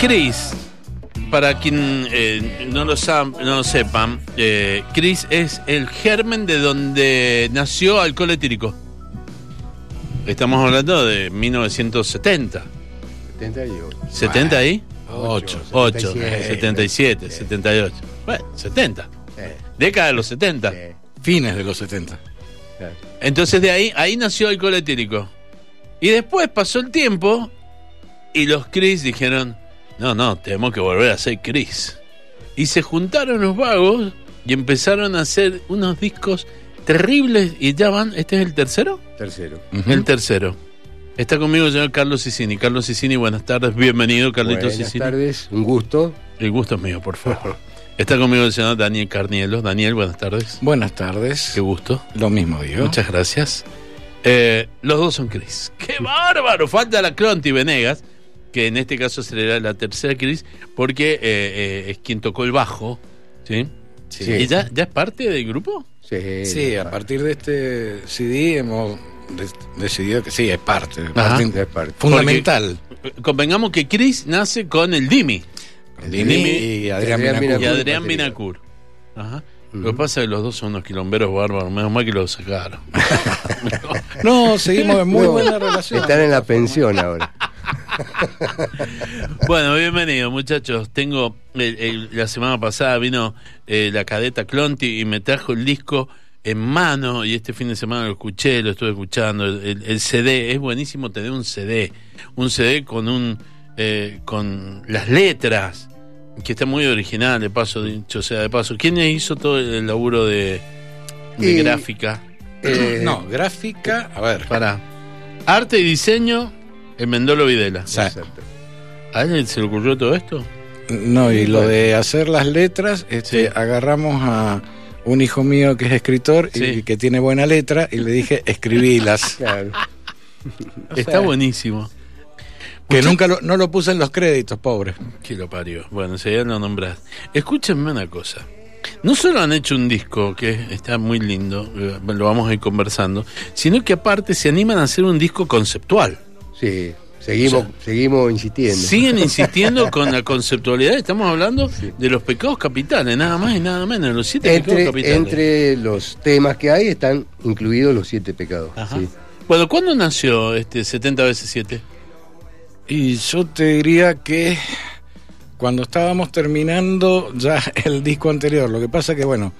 Chris, para quien eh, no, lo sab- no lo sepan, eh, Chris es el germen de donde nació Alcohol Etílico. Estamos hablando de 1970. 78. ¿70 ahí? Ocho, 8, 77, 77, 78. Bueno, 70. Década de los 70. Sí, Fines de los 70. claro. Entonces de ahí, ahí nació Alcohol Etílico. Y después pasó el tiempo y los Chris dijeron, no, no, tenemos que volver a ser Chris. Y se juntaron los vagos y empezaron a hacer unos discos terribles y ya van, ¿este es el tercero? Tercero. El tercero. Está conmigo el señor Carlos Sicini. Carlos Sicini, buenas tardes, bienvenido, Carlitos Buenas Sicini. tardes, un gusto. El gusto es mío, por favor. Está conmigo el señor Daniel Carnielo. Daniel, buenas tardes. Buenas tardes. Qué gusto. Lo mismo digo. Muchas gracias. Eh, los dos son Chris. ¡Qué bárbaro! Falta la Clonti Venegas, que en este caso será la tercera Chris, porque eh, eh, es quien tocó el bajo. ¿Sí? Sí. ¿Y ya, ya es parte del grupo? Sí, Sí, a partir de este CD hemos de- decidido que sí, es parte. Ajá. parte es parte. fundamental. Eh, Convengamos que Chris nace con el Dimi Dimi Dimi y Adrián Adrián Binacur. y. Adrián. Binacur. Ajá. Lo que pasa es que los dos son unos quilomberos bárbaros. Menos mal que los sacaron. No, seguimos en muy No, buena relación. Están en la pensión ahora. Bueno, bienvenido muchachos. Tengo el- el- la semana pasada vino eh, la cadeta Clonti y me trajo el disco en mano y este fin de semana lo escuché, lo estuve escuchando. El, el- el CD es buenísimo tener un CD, un CD con un eh, con las letras que está muy original de paso dicho sea de paso. ¿Quién hizo todo el laburo de, de Y- gráfica? Eh, No, gráfica. A ver. Para arte y diseño en Mendolo Videla. Sí. exacto. ¿A él se le ocurrió todo esto? No, y lo de hacer las letras, este, Sí. agarramos a un hijo mío que es escritor Sí. y que tiene buena letra y le dije, escribílas. Claro. Está buenísimo. que nunca lo, no lo puse en los créditos, pobre. Que lo parió. Bueno, ya lo nombrás. Escúchenme una cosa. No solo han hecho un disco que está muy lindo, eh, lo vamos a ir conversando, sino que aparte se animan a hacer un disco conceptual. Sí, seguimos, O seguimos insistiendo. Siguen insistiendo con la conceptualidad. Estamos hablando de los pecados capitales, nada más y nada menos, los siete Entre, pecados capitales. entre los temas que hay están incluidos los siete pecados. Ajá. sí. Bueno, ¿cuándo nació este 70 veces 7? Y yo te diría que cuando estábamos terminando ya el disco anterior, lo que pasa que bueno,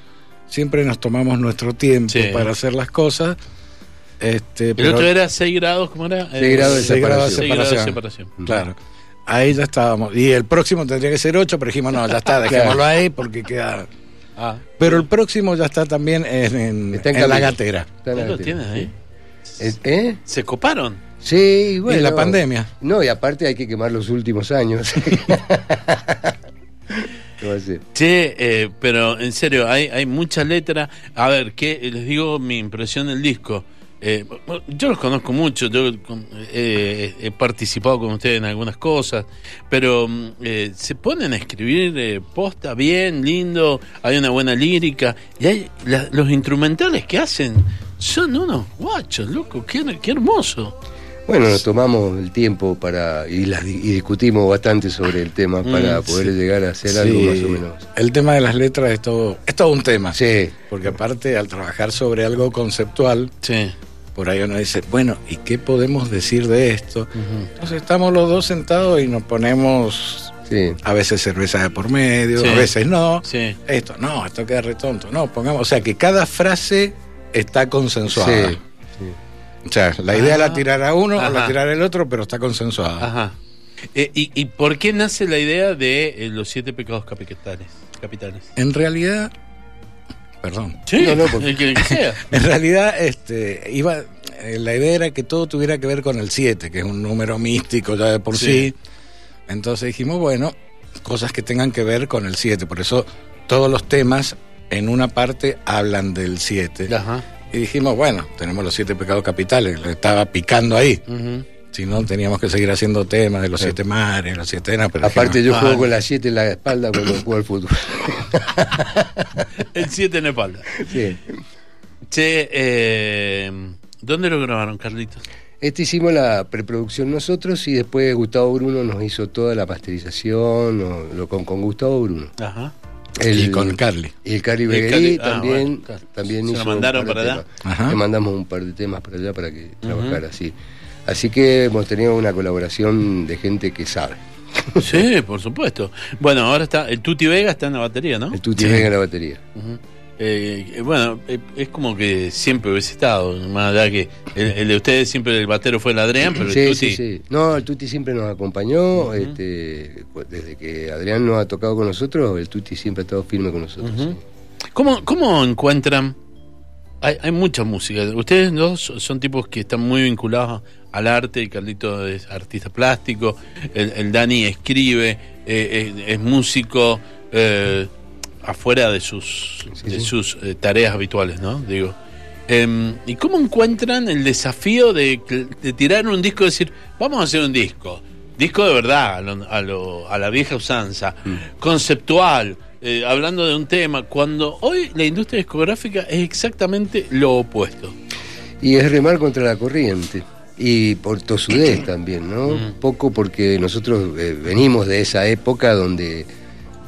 siempre nos tomamos nuestro tiempo Sí. para hacer las cosas. Este, El pero- otro era 6 grados, ¿cómo era? Seis grados de seis grados de separación. separación. Claro. Ahí ya estábamos. Y el próximo tendría que ser 8, pero dijimos, no, ya está, dejémoslo ahí porque queda. Ah, Pero el próximo ya está también en, en- Está en en la gatera. ¿Eh? Se coparon. Sí, bueno. y la pandemia. No, y aparte hay que quemar los últimos años. ¿Qué va a ser? Che, eh, pero en serio, hay, hay mucha letra. A ver, ¿qué, les digo mi impresión del disco. Eh, yo los conozco mucho, yo eh, he participado con ustedes en algunas cosas, pero mm, eh, se ponen a escribir eh, posta bien, lindo, hay una buena lírica, y hay la- los instrumentales que hacen son unos guachos, loco, qué, qué hermoso. Bueno, nos tomamos el tiempo para y, las di- y discutimos bastante sobre el tema para Mm, poder sí. llegar a hacer algo más o menos. El tema de las letras es todo, es todo un tema. Sí, Porque aparte, al trabajar sobre algo conceptual, Sí. Por ahí uno dice, bueno, ¿y qué podemos decir de esto? Entonces estamos los dos sentados y nos ponemos sí. a veces cerveza de por medio, Sí. a veces no. Sí. Esto, no, esto queda retonto. No, pongamos, o sea, que cada frase está consensuada. O sea, la idea Ah. la tirará uno o la tirará el otro, pero está consensuada. Ajá. Eh, y, ¿Y por qué nace la idea de eh, los siete pecados capitales? capitales? En realidad, perdón. Sí, No, no, porque- el que, el que sea. En realidad, este, iba, eh, la idea era que todo tuviera que ver con el 7, que es un número místico ya de por Sí. sí. Entonces dijimos, bueno, cosas que tengan que ver con el 7. Por eso todos los temas en una parte hablan del 7. Ajá. Y dijimos, bueno, tenemos los siete pecados capitales, le estaba picando ahí. Ujú. Si no, teníamos que seguir haciendo temas de los siete mares, los siete enanos. pero Aparte dijimos, yo Ah. juego con las siete en la espalda cuando juego al fútbol. El 7 en la espalda. Sí. Che, eh, ¿dónde lo grabaron, Carlitos? Este hicimos la preproducción nosotros y después Gustavo Bruno nos hizo toda la masterización, o- lo, con, con Gustavo Bruno. Ajá. Y con Carly. Y el Carly Beguerí ah, también, bueno, también Se lo hizo mandaron par de para allá. Ajá. Le mandamos un par de temas para allá para que trabajara así. Así que hemos tenido una colaboración de gente que sabe. Sí, por supuesto. Bueno, ahora está. El Tuti Vega está en la batería, ¿no? El Tuti Sí. Vega en la batería. Eh, bueno, eh, es como que siempre hubiese estado, más allá que el, el de ustedes siempre el batero fue el Adrián, pero Sí, el Tuti. sí, sí. No, el Tuti siempre nos acompañó. este, pues, desde que Adrián nos ha tocado con nosotros, el Tuti siempre ha estado firme con nosotros. Sí. ¿Cómo, ¿Cómo encuentran? Hay, hay mucha música. Ustedes dos son tipos que están muy vinculados al arte. El Carlito es artista plástico. El, el Dani escribe, eh, es, es músico eh, afuera de sus, Sí, de sí. sus eh, tareas habituales, ¿no? Digo. Em, ¿Y cómo encuentran el desafío de, de tirar un disco y decir, vamos a hacer un disco? Disco de verdad, a, lo- a, lo- a la vieja usanza, conceptual, eh, hablando de un tema, cuando hoy la industria discográfica es exactamente lo opuesto. Y es remar contra la corriente. Y por tosudez también, ¿no? Mm. Poco porque nosotros eh, venimos de esa época donde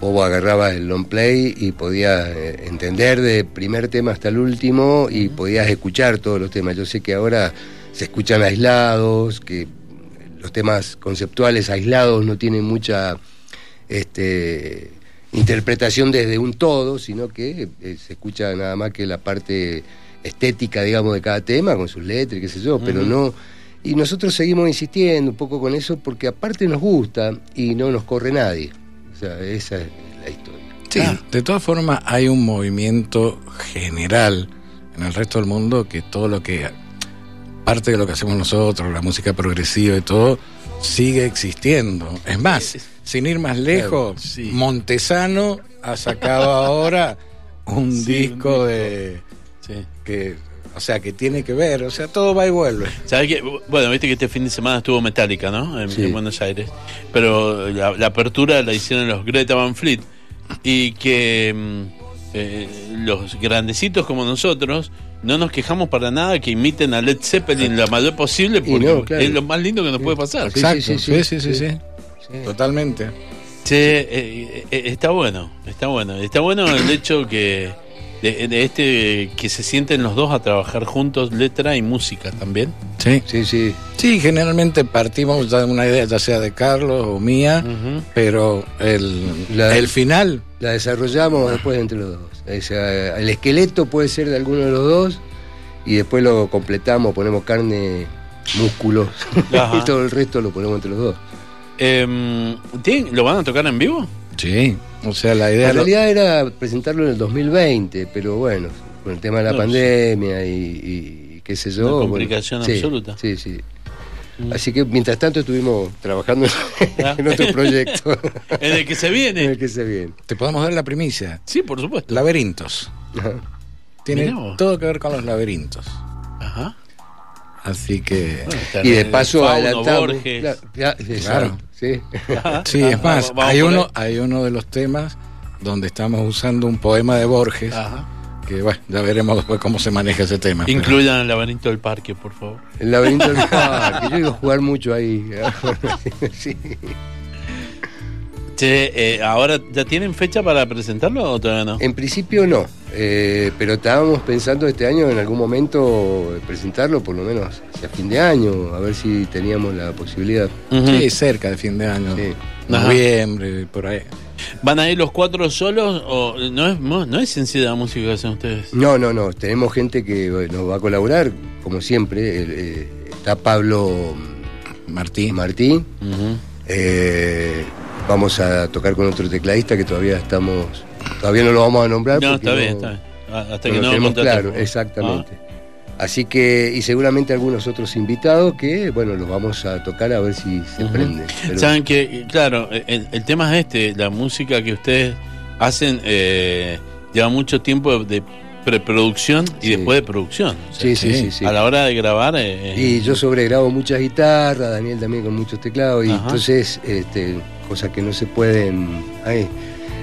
vos agarrabas el long play y podías eh, entender de primer tema hasta el último y podías escuchar todos los temas. Yo sé que ahora se escuchan aislados, que los temas conceptuales aislados no tienen mucha este, interpretación desde un todo, sino que eh, se escucha nada más que la parte estética, digamos, de cada tema, con sus letras, y qué sé yo, pero no... Y nosotros seguimos insistiendo un poco con eso porque aparte nos gusta y no nos corre nadie. O sea, esa es la historia. Sí, de todas formas hay un movimiento general en el resto del mundo que todo lo que parte de lo que hacemos nosotros, la música progresiva y todo, sigue existiendo. Es más, sin ir más lejos, sí. Montesano ha sacado ahora un Sí, un disco disco. de Sí. que, o sea, que tiene que ver, o sea, todo va y vuelve. ¿Sabes qué? Bueno, viste que este fin de semana estuvo Metallica, ¿no? En, Sí. en Buenos Aires. Pero la, la apertura la hicieron los Greta Van Fleet. Y que mm, eh, los grandecitos como nosotros no nos quejamos para nada que imiten a Led Zeppelin lo mayor posible porque no, claro. es lo más lindo que nos puede pasar. Sí, Exacto, sí, sí, sí, sí, sí, sí. sí, Sí. totalmente. Che, eh, eh, está bueno, está bueno. Está bueno el hecho que de, de este que se sienten los dos a trabajar juntos, letra y música también. Sí. Sí, sí. Sí, generalmente partimos de una idea, ya sea de Carlos o mía, pero el, La- el final, La desarrollamos después entre los dos. O sea, el esqueleto puede ser de alguno de los dos y después lo completamos, ponemos carne, músculos y todo el resto lo ponemos entre los dos. Em, ¿tienen- ¿Lo van a tocar en vivo? Sí, o sea, la idea... En lo- realidad era presentarlo en el 2020, pero bueno, con el tema de la No, pandemia y, y- y qué sé yo. Una complicación absoluta. Sí, sí. Mm. Así que mientras tanto estuvimos trabajando Ah. en otro proyecto En el que se en viene. el que se viene. Te podemos dar la primicia. Sí, por supuesto. Laberintos. Ajá. Tiene todo que ver con los laberintos. Ajá. Así que... Bueno, Y de paso adelantamos. Claro, Claro. sí. Sí, es más, vamos- vamos hay uno, hay uno de los temas donde estamos usando un poema de Borges, Ajá. que bueno, ya veremos después cómo se maneja ese tema. pero- Incluyan el laberinto del parque, por favor. El laberinto del parque. Yo iba a jugar mucho ahí. sí. Che, eh, ahora, ¿ya tienen fecha para presentarlo o todavía no? En principio no, eh, pero estábamos pensando este año en algún momento presentarlo, por lo menos hacia fin de año, a ver si teníamos la posibilidad. Sí, cerca de fin de año. Sí. Noviembre, por ahí. ¿Van a ir los cuatro solos o no es, no, no es sencilla la música que hacen ustedes? No, no, no, tenemos gente que nos va a colaborar, como siempre. eh, está Pablo Martín. Martín, eh, vamos a tocar con otro tecladista que todavía estamos, todavía no lo vamos a nombrar. No, está no- bien, está bien. Ah, Hasta no que lo no tenemos contraten. claro, exactamente. Así que, y seguramente algunos otros invitados que, bueno, los vamos a tocar a ver si se. Pero- Saben que, claro, el, el tema es este, la música que ustedes hacen eh, lleva mucho tiempo de preproducción y Sí. después de producción. O sea, sí, sí, sí. sí, sí. A la hora de grabar... eh, Y yo sobregrabo muchas guitarras, Daniel también con muchos teclados, y Ajá. entonces, este, cosas que no se pueden, ay,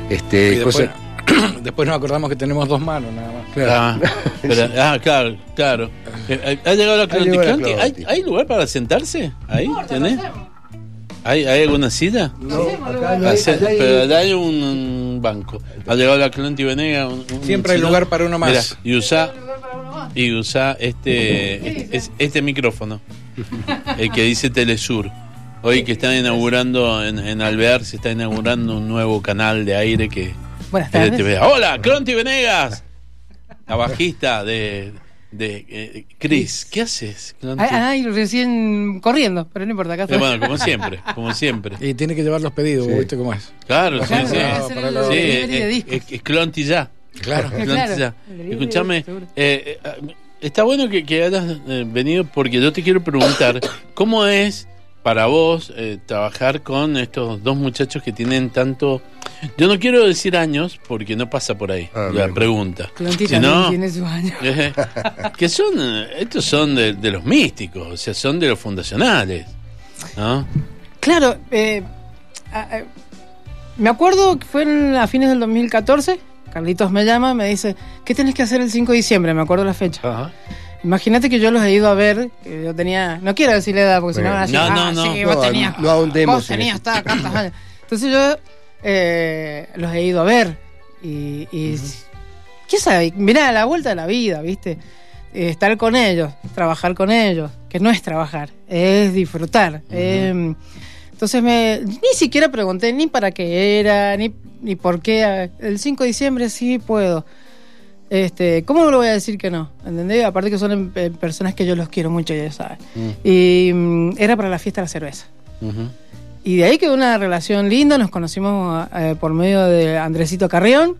Y este, después, cosas, Después nos acordamos que tenemos dos manos nada más. Ah, pero- ah, claro, claro. Eh, ¿Ha llegado la Clonti, ¿Hay, hay lugar para sentarse? ¿Ahí? ¿Tenés? ¿Hay, ¿Hay alguna silla? No, acá no hay- Hace- allá hay- pero allá hay un, un banco. Ha llegado la Clonti Venega. un- un- Siempre hay lugar para uno más. mira, y usa, y usa este, este, este micrófono, el que dice Telesur. Hoy que están inaugurando en, en Alvear, se está inaugurando un nuevo canal de aire que Buenas es de tardes. Hola, Clonti Venegas, la bajista de, de eh, Chris. ¿Qué haces, Clonti? Ay, ay, recién corriendo, pero no importa, acá Eh, estoy. bueno, como siempre, como siempre. Y tiene que llevar los pedidos, Sí. ¿vos ¿viste cómo es? Claro, sí, Claro, sí. para es, es- es Clonti ya. Claro. Clonti Claro. ya. Seguro. eh, eh, está bueno que, que hayas eh, venido porque yo te quiero preguntar, ¿cómo es para vos eh, trabajar con estos dos muchachos que tienen tanto... Yo no quiero decir años porque no pasa por ahí Ah, la bien. pregunta. Clonti Si también no, tiene sus años. Eh, que son, eh, estos son de, de los místicos, o sea, son de los fundacionales, ¿no? Claro, eh, a- a- me acuerdo que fue en, a fines del 2014. Carlitos me llama, me dice, ¿qué tenés que hacer el 5 de diciembre? Me acuerdo la fecha. Ajá. Imagínate que yo los he ido a ver, que yo tenía, no quiero decirle edad, porque si no van a decir, No, no, ah, no. sí, No, vos tenías, no ahondemos vos en tenías tantos años. Entonces yo eh, los he ido a ver y, y ¿qué sabe? Mirá, la vuelta de la vida, ¿viste? Eh, estar con ellos, trabajar con ellos, que no es trabajar, es disfrutar. Eh, entonces me, ni siquiera pregunté ni para qué era, ni, ni por qué. El 5 de diciembre sí puedo. Este, ¿Cómo le voy a decir que no? ¿Entendés? Aparte que son eh, personas que yo los quiero mucho, ya saben. Y mm, era para la fiesta de la cerveza. Y de ahí quedó una relación linda, nos conocimos eh, por medio de Andresito Carrión,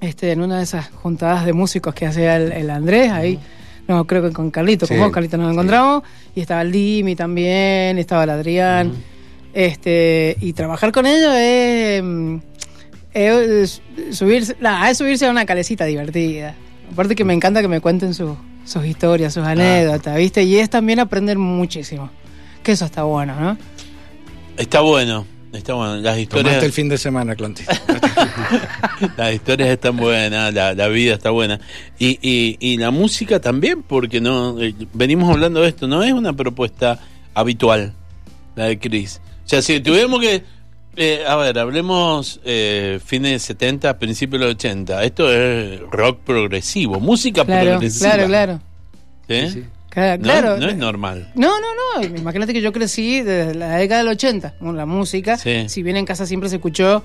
este, en una de esas juntadas de músicos que hacía el, el Andrés, ahí, no, creo que con Carlito, Sí, con vos, Carlito, nos sí. encontramos, y estaba el Dimi también, estaba el Adrián, este, y trabajar con ellos es, mm, es subirse, nah, es subirse a una calecita divertida. Aparte que me encanta que me cuenten su- sus historias, sus anécdotas, ¿viste? Y es también aprender muchísimo. Que eso está bueno, ¿no? Está bueno, está bueno. Las historias, Tomaste el fin de semana, Clanti. las historias están buenas, la, la vida está buena. Y, y, y la música también, porque no eh, venimos hablando de esto, no es una propuesta habitual, la de Chris. O sea, si tuviéramos que... eh, a ver, hablemos eh, fines de 70, principios de los 80. Esto es rock progresivo, música Claro, progresiva. claro, claro. ¿Sí? Sí. Claro, No, claro. no es normal. No, no, no. Imagínate que yo crecí desde la década del 80 con la música. Sí. Si bien en casa siempre se escuchó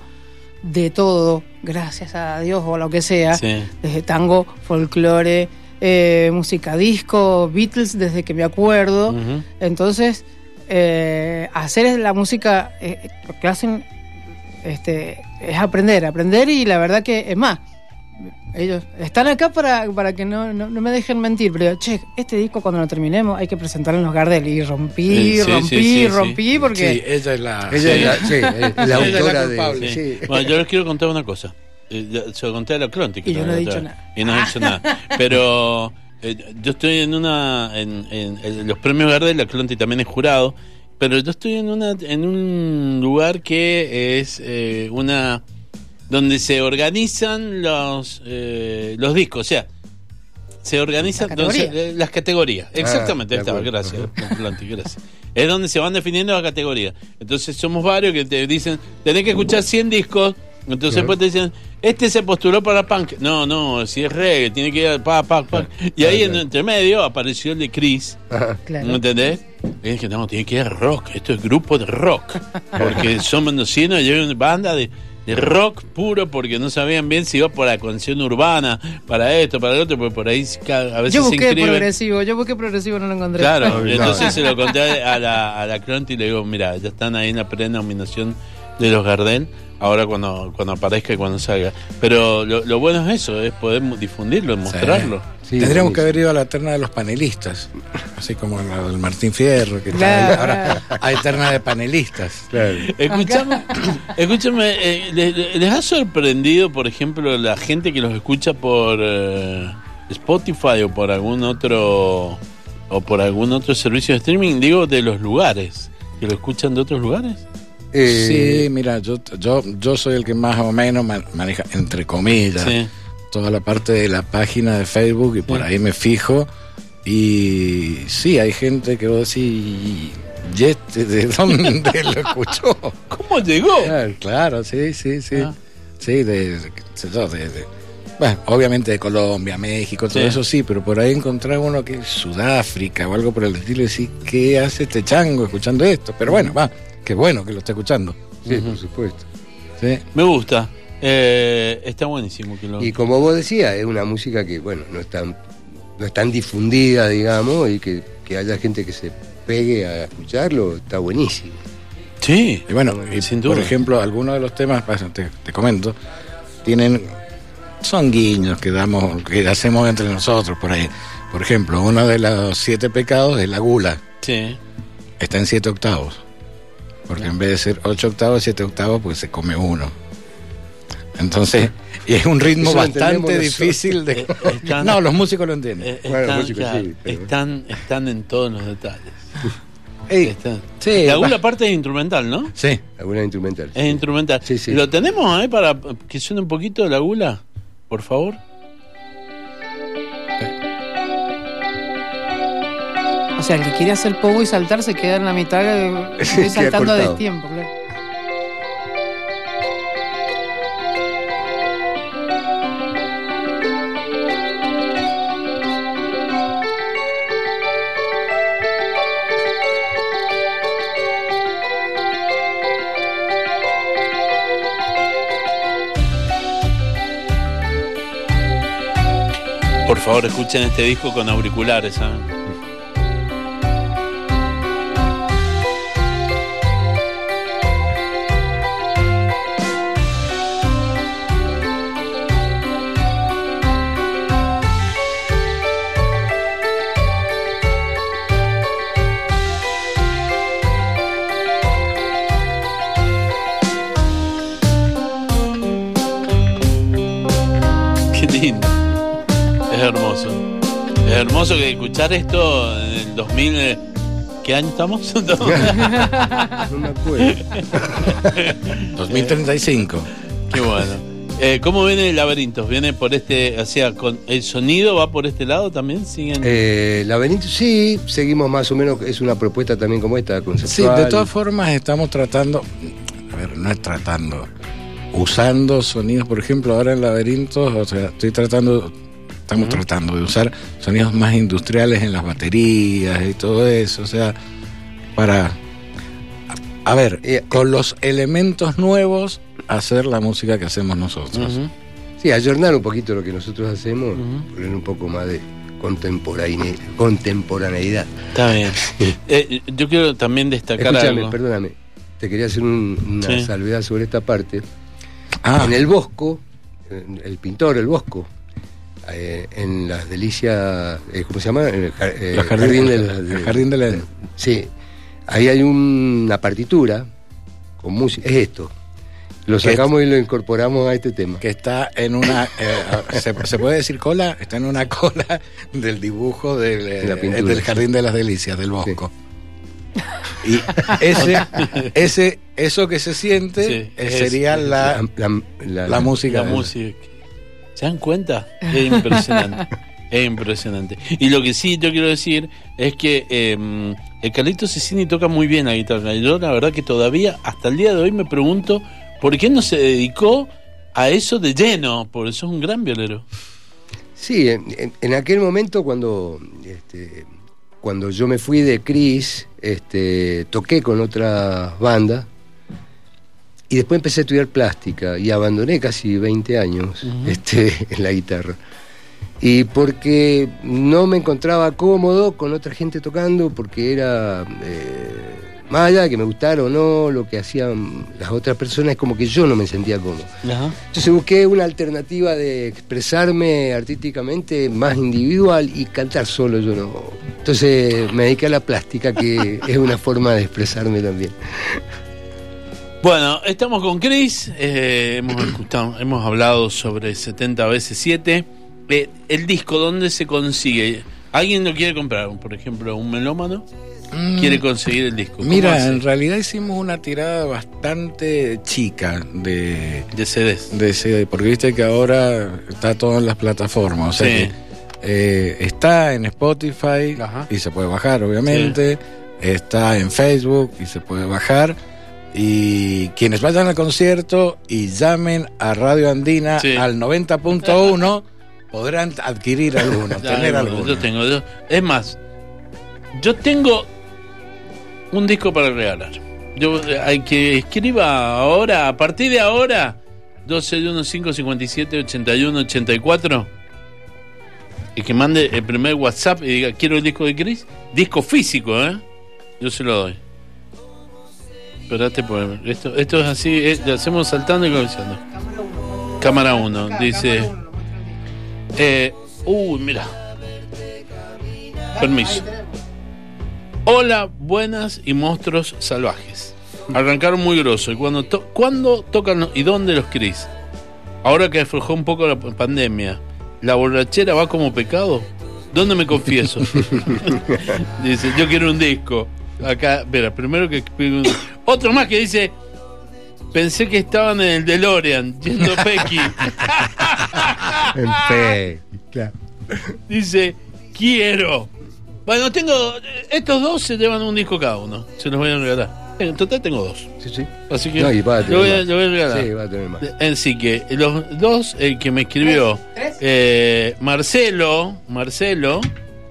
de todo, gracias a Dios o lo que sea, Sí. desde tango, folclore, eh, música disco, Beatles, desde que me acuerdo. Entonces, eh, hacer la música, eh, lo que hacen este, es aprender, aprender y la verdad que es más. Ellos están acá para, para que no, no, no me dejen mentir, pero che, este disco cuando lo terminemos hay que presentarlo en los Gardel. Y rompí, Sí, rompí, sí, sí, sí. rompí, porque Sí, ella es la. Ella es la, sí, es la Ella es la autora culpable. de. Sí. sí. Bueno, yo les quiero contar una cosa. Eh, se lo conté a la Clonti. Y yo no he dicho nada. Y no he dicho nada. Pero eh, yo estoy en una. En, en- en los premios Gardel, la Clonti también es jurado. Pero yo estoy en una en un lugar que es eh, una. donde se organizan los, eh, los discos. O sea. Se organizan Las donde se- categorías. eh, las categorías. Exactamente, ahí estaba, acuerdo. gracias. Clonti, gracias. Es donde se van definiendo las categorías. Entonces somos varios que te dicen, tenés que escuchar 100 discos. Entonces después te dicen, este se postuló para punk. No, no, si es reggae, tiene que ir a pa, pa, pa. Y ahí en entre medio apareció el de Chris. Claro. ¿Me entendés? Y dije, no, tiene que ir rock. Esto es grupo de rock. Porque son mendocinos y hay una banda de, de rock puro porque no sabían bien si iba por la canción urbana, para esto, para lo otro, porque por ahí a veces yo se busqué inscriben. progresivo, yo busqué progresivo, no lo encontré. Claro, No, entonces no. se lo conté a la, a la Clonti y le digo, mira, ya están ahí en la prenominación de los Gardel, ahora cuando, cuando aparezca y cuando salga. Pero lo, lo bueno es eso, es poder difundirlo, mostrarlo. Sí, Tendríamos que haber ido a la terna de los panelistas, así como del Martín Fierro, que está Claro, ahí. ahora hay terna de panelistas. Claro. Escúchame, escúchame eh, ¿les, les ha sorprendido, por ejemplo, la gente que los escucha por eh, Spotify o por algún otro o por algún otro servicio de streaming? Digo, de los lugares, que lo escuchan de otros lugares. Eh, Sí, mira, yo, yo, yo soy el que más o menos man- maneja, entre comillas, Sí. toda la parte de la página de Facebook y por Sí. ahí me fijo. Y sí, hay gente que vos decís, ¿y este de dónde lo escuchó? ¿Cómo llegó? Claro, claro, sí, sí, sí. Ah. Sí, de, bueno, obviamente de Colombia, México, todo Sí. eso sí, pero por ahí encontrar uno que es Sudáfrica o algo por el estilo y decir, ¿qué hace este chango escuchando esto? Pero bueno, va, qué bueno que lo esté escuchando. sí, por supuesto. Sí. Me gusta. Eh, está buenísimo que lo. Y como vos decías, es una música que, bueno, no es tan, no es tan difundida, digamos, y que, que haya gente que se pegue a escucharlo, está buenísimo. Sí. Y bueno, y Sin por ejemplo, algunos de los temas, te, te comento, tienen, son guiños que damos, que hacemos entre nosotros por ahí. Por ejemplo, uno de los siete pecados es la gula, Sí. está en siete octavos. Porque en vez de ser ocho octavos, siete octavos, pues se come uno. Entonces, y es un ritmo Eso bastante difícil de... Eh, están- No, los músicos lo entienden. Eh, Bueno, están, música, claro, sí, pero- están, están en todos los detalles. Ey, Están- sí, la alguna va. parte es instrumental, ¿no? sí. Alguna instrumental. Es instrumental. Sí, sí. ¿Lo tenemos ahí para que suene un poquito la gula? Por favor. Sea, el que quiere hacer pogo y saltar se queda en la mitad, Sí, saltando de cortado. tiempo, claro. Por favor, escuchen este disco con auriculares. ¿saben? Escuchar esto en el 2000. eh, ¿Qué año estamos? No me acuerdo. 2035. Qué bueno. Eh, ¿Cómo viene el laberinto? ¿Viene por este, o sea, con el sonido va por este lado también? ¿Siguen? Eh, Laberinto, sí, seguimos más o menos, es una propuesta también como esta, Sí, conceptual. de todas formas estamos tratando, a ver, no es tratando, usando sonidos, por ejemplo, ahora en laberintos, o sea, estoy tratando, estamos tratando de usar sonidos más industriales en las baterías y todo eso, o sea, para, a, a ver, Eh, con los elementos nuevos, hacer la música que hacemos nosotros. Sí, ayornar un poquito lo que nosotros hacemos, poner un poco más de contemporaneidad. contemporaneidad. Está bien. Eh, yo quiero también destacar Escúchame, algo. perdóname, te quería hacer un- una Sí. salvedad sobre esta parte. Ah, En el Bosco, el pintor El Bosco, eh, en las delicias, eh, ¿cómo se llama? En el eh, Los jardines- de la- el jardín de la- Sí, ahí hay una partitura con música, es esto. Lo sacamos y lo incorporamos a este tema. que está en una, eh, ¿se, se puede decir cola? Está en una cola del dibujo del, eh, De la pintura, del sí. Jardín de las Delicias, del Bosco. Y ese, ese, eso que se siente Sí, es- sería la, la, la- la música. La de- música. ¿Se dan cuenta? Es impresionante. es impresionante. Y lo que sí yo quiero decir es que eh, el Carlito Cecchini toca muy bien la guitarra. Y yo la verdad que todavía, hasta el día de hoy, me pregunto por qué no se dedicó a eso de lleno, porque eso es un gran violero. Sí, en aquel momento cuando, este, cuando yo me fui de Cris, este, toqué con otras bandas y después empecé a estudiar plástica y abandoné casi 20 años Ujú. este, en la guitarra. Y porque no me encontraba cómodo con otra gente tocando, porque era, eh, más allá de que me gustara o no, lo que hacían las otras personas, es como que yo no me sentía cómodo. Ajá. Entonces busqué una alternativa de expresarme artísticamente más individual y cantar solo yo no. Entonces me dediqué a la plástica, que es una forma de expresarme también. Bueno, estamos con Chris, eh, hemos, escuchado- hemos hablado sobre 70 veces 7. Eh, el disco, ¿dónde se consigue? ¿Alguien lo quiere comprar? Por ejemplo, un melómano. Mm. quiere conseguir el disco? ¿Cómo Mira, hace? en realidad hicimos una tirada bastante chica de, de CDs. de CD, porque viste que ahora está todo en las plataformas. O sea Sí. que, eh, está en Spotify Ajá. y se puede bajar, obviamente. Está en Facebook y se puede bajar. Y quienes vayan al concierto y llamen a Radio Andina Sí. al 90.1 podrán adquirir alguno, Ya, tener alguno. Yo tengo. yo- es más, yo tengo un disco para regalar. Yo, eh, hay que escriba ahora, a partir de ahora, 121557 81 84 y que mande el primer WhatsApp y diga, quiero el disco de Chris. Disco físico, ¿eh? Yo se lo doy. Espérate, por esto, esto es así, eh, lo hacemos saltando y comenzando. Cámara 1, dice... Eh, uy, mira. Permiso. Hola, buenas y monstruos salvajes. Arrancaron muy grosso. ¿Y cuando, to- ¿cuándo tocan los- y dónde los Cris? Ahora que aflojó un poco la pandemia, ¿la borrachera va como pecado? ¿Dónde me confieso? dice, yo quiero un disco. Acá, espera, primero que Otro más que dice, pensé que estaban en el DeLorean, yendo Pequi. En fe. Claro. Dice, quiero. Bueno, tengo. Estos dos se llevan un disco cada uno. Se los voy a regalar. En total tengo dos. Sí, sí. Así que No, y va a tener lo, voy a, más. lo voy a regalar. Sí, va a tener más. Así que los dos, el que me escribió, ¿Tres? eh, Marcelo, Marcelo,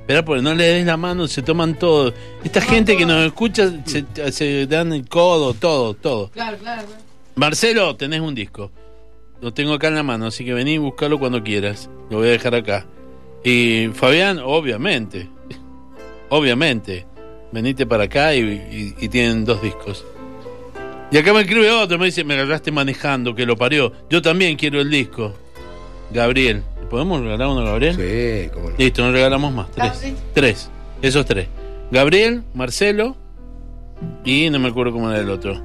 espera, porque no le des la mano, se toman todo. Esta gente que nos escucha se, se dan el codo, todo, todo. Claro, claro. claro. Marcelo, tenés un disco. Lo tengo acá en la mano, así que vení y buscarlo cuando quieras. Lo voy a dejar acá. Y Fabián, obviamente. Obviamente. Venite para acá y, y- y tienen dos discos. Y acá me escribe otro, me dice, me agarraste manejando, que lo parió. Yo también quiero el disco. Gabriel. ¿Podemos regalar uno a Gabriel? Sí, cómo no. Listo, no regalamos más. Tres. Ah, sí. Tres. Esos tres. Gabriel, Marcelo y no me acuerdo cómo era el otro.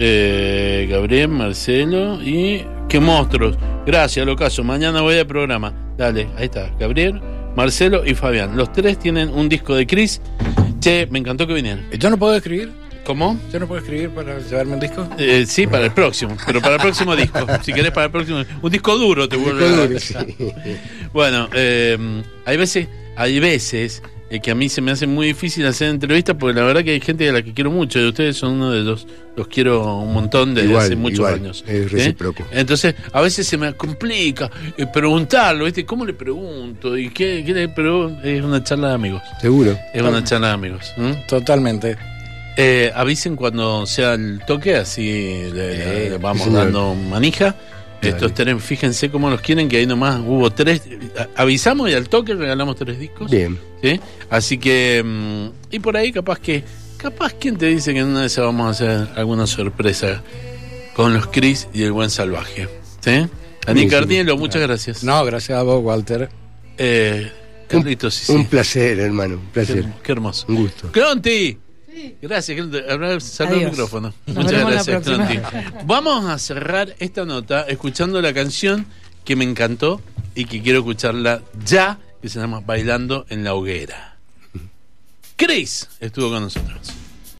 Eh, Gabriel, Marcelo y... ¡Qué monstruos! Gracias, Locaso. Mañana voy al programa. Dale, ahí está. Gabriel, Marcelo y Fabián. Los tres tienen un disco de Chris. Che, me encantó que vinieran. ¿Yo no puedo escribir? ¿Cómo? ¿Yo no puedo escribir para llevarme un disco? Eh, sí, para el próximo. Pero para el próximo disco. Si querés, para el próximo. Un disco duro te vuelvo a duro, sí. Bueno, eh, hay veces, hay veces eh, que a mí se me hace muy difícil hacer entrevistas porque la verdad que hay gente a la que quiero mucho y ustedes son uno de los, los quiero un montón desde Igual, hace muchos igual, años. es ¿eh? recíproco. Entonces, a veces se me complica eh, preguntarlo, ¿viste? ¿Cómo le pregunto? ¿Y qué, qué le pregunto? Es una charla de amigos. Seguro. Es una charla de amigos. Totalmente. Eh, avisen cuando sea el toque, así le, vamos señor. dando manija. Estos tres, fíjense cómo los quieren, que ahí nomás hubo tres. Avisamos y al toque regalamos tres discos. Bien. ¿sí? Así que, mm, y por ahí capaz que, capaz, ¿quién te dice que en una de esas vamos a hacer alguna sorpresa con los Cris y el buen salvaje? ¿Sí? Ani. Carnielo, muchas gracias. No, gracias a vos, Walter. Eh, Carlitos, sí. Un placer, hermano. Un Qué, placer. qué hermoso. Un gusto. Cronti. Gracias, Salva el micrófono. Nos Muchas gracias. Vamos a cerrar esta nota escuchando la canción que me encantó y que quiero escucharla ya, que se llama Bailando en la Hoguera. Chris estuvo con nosotros.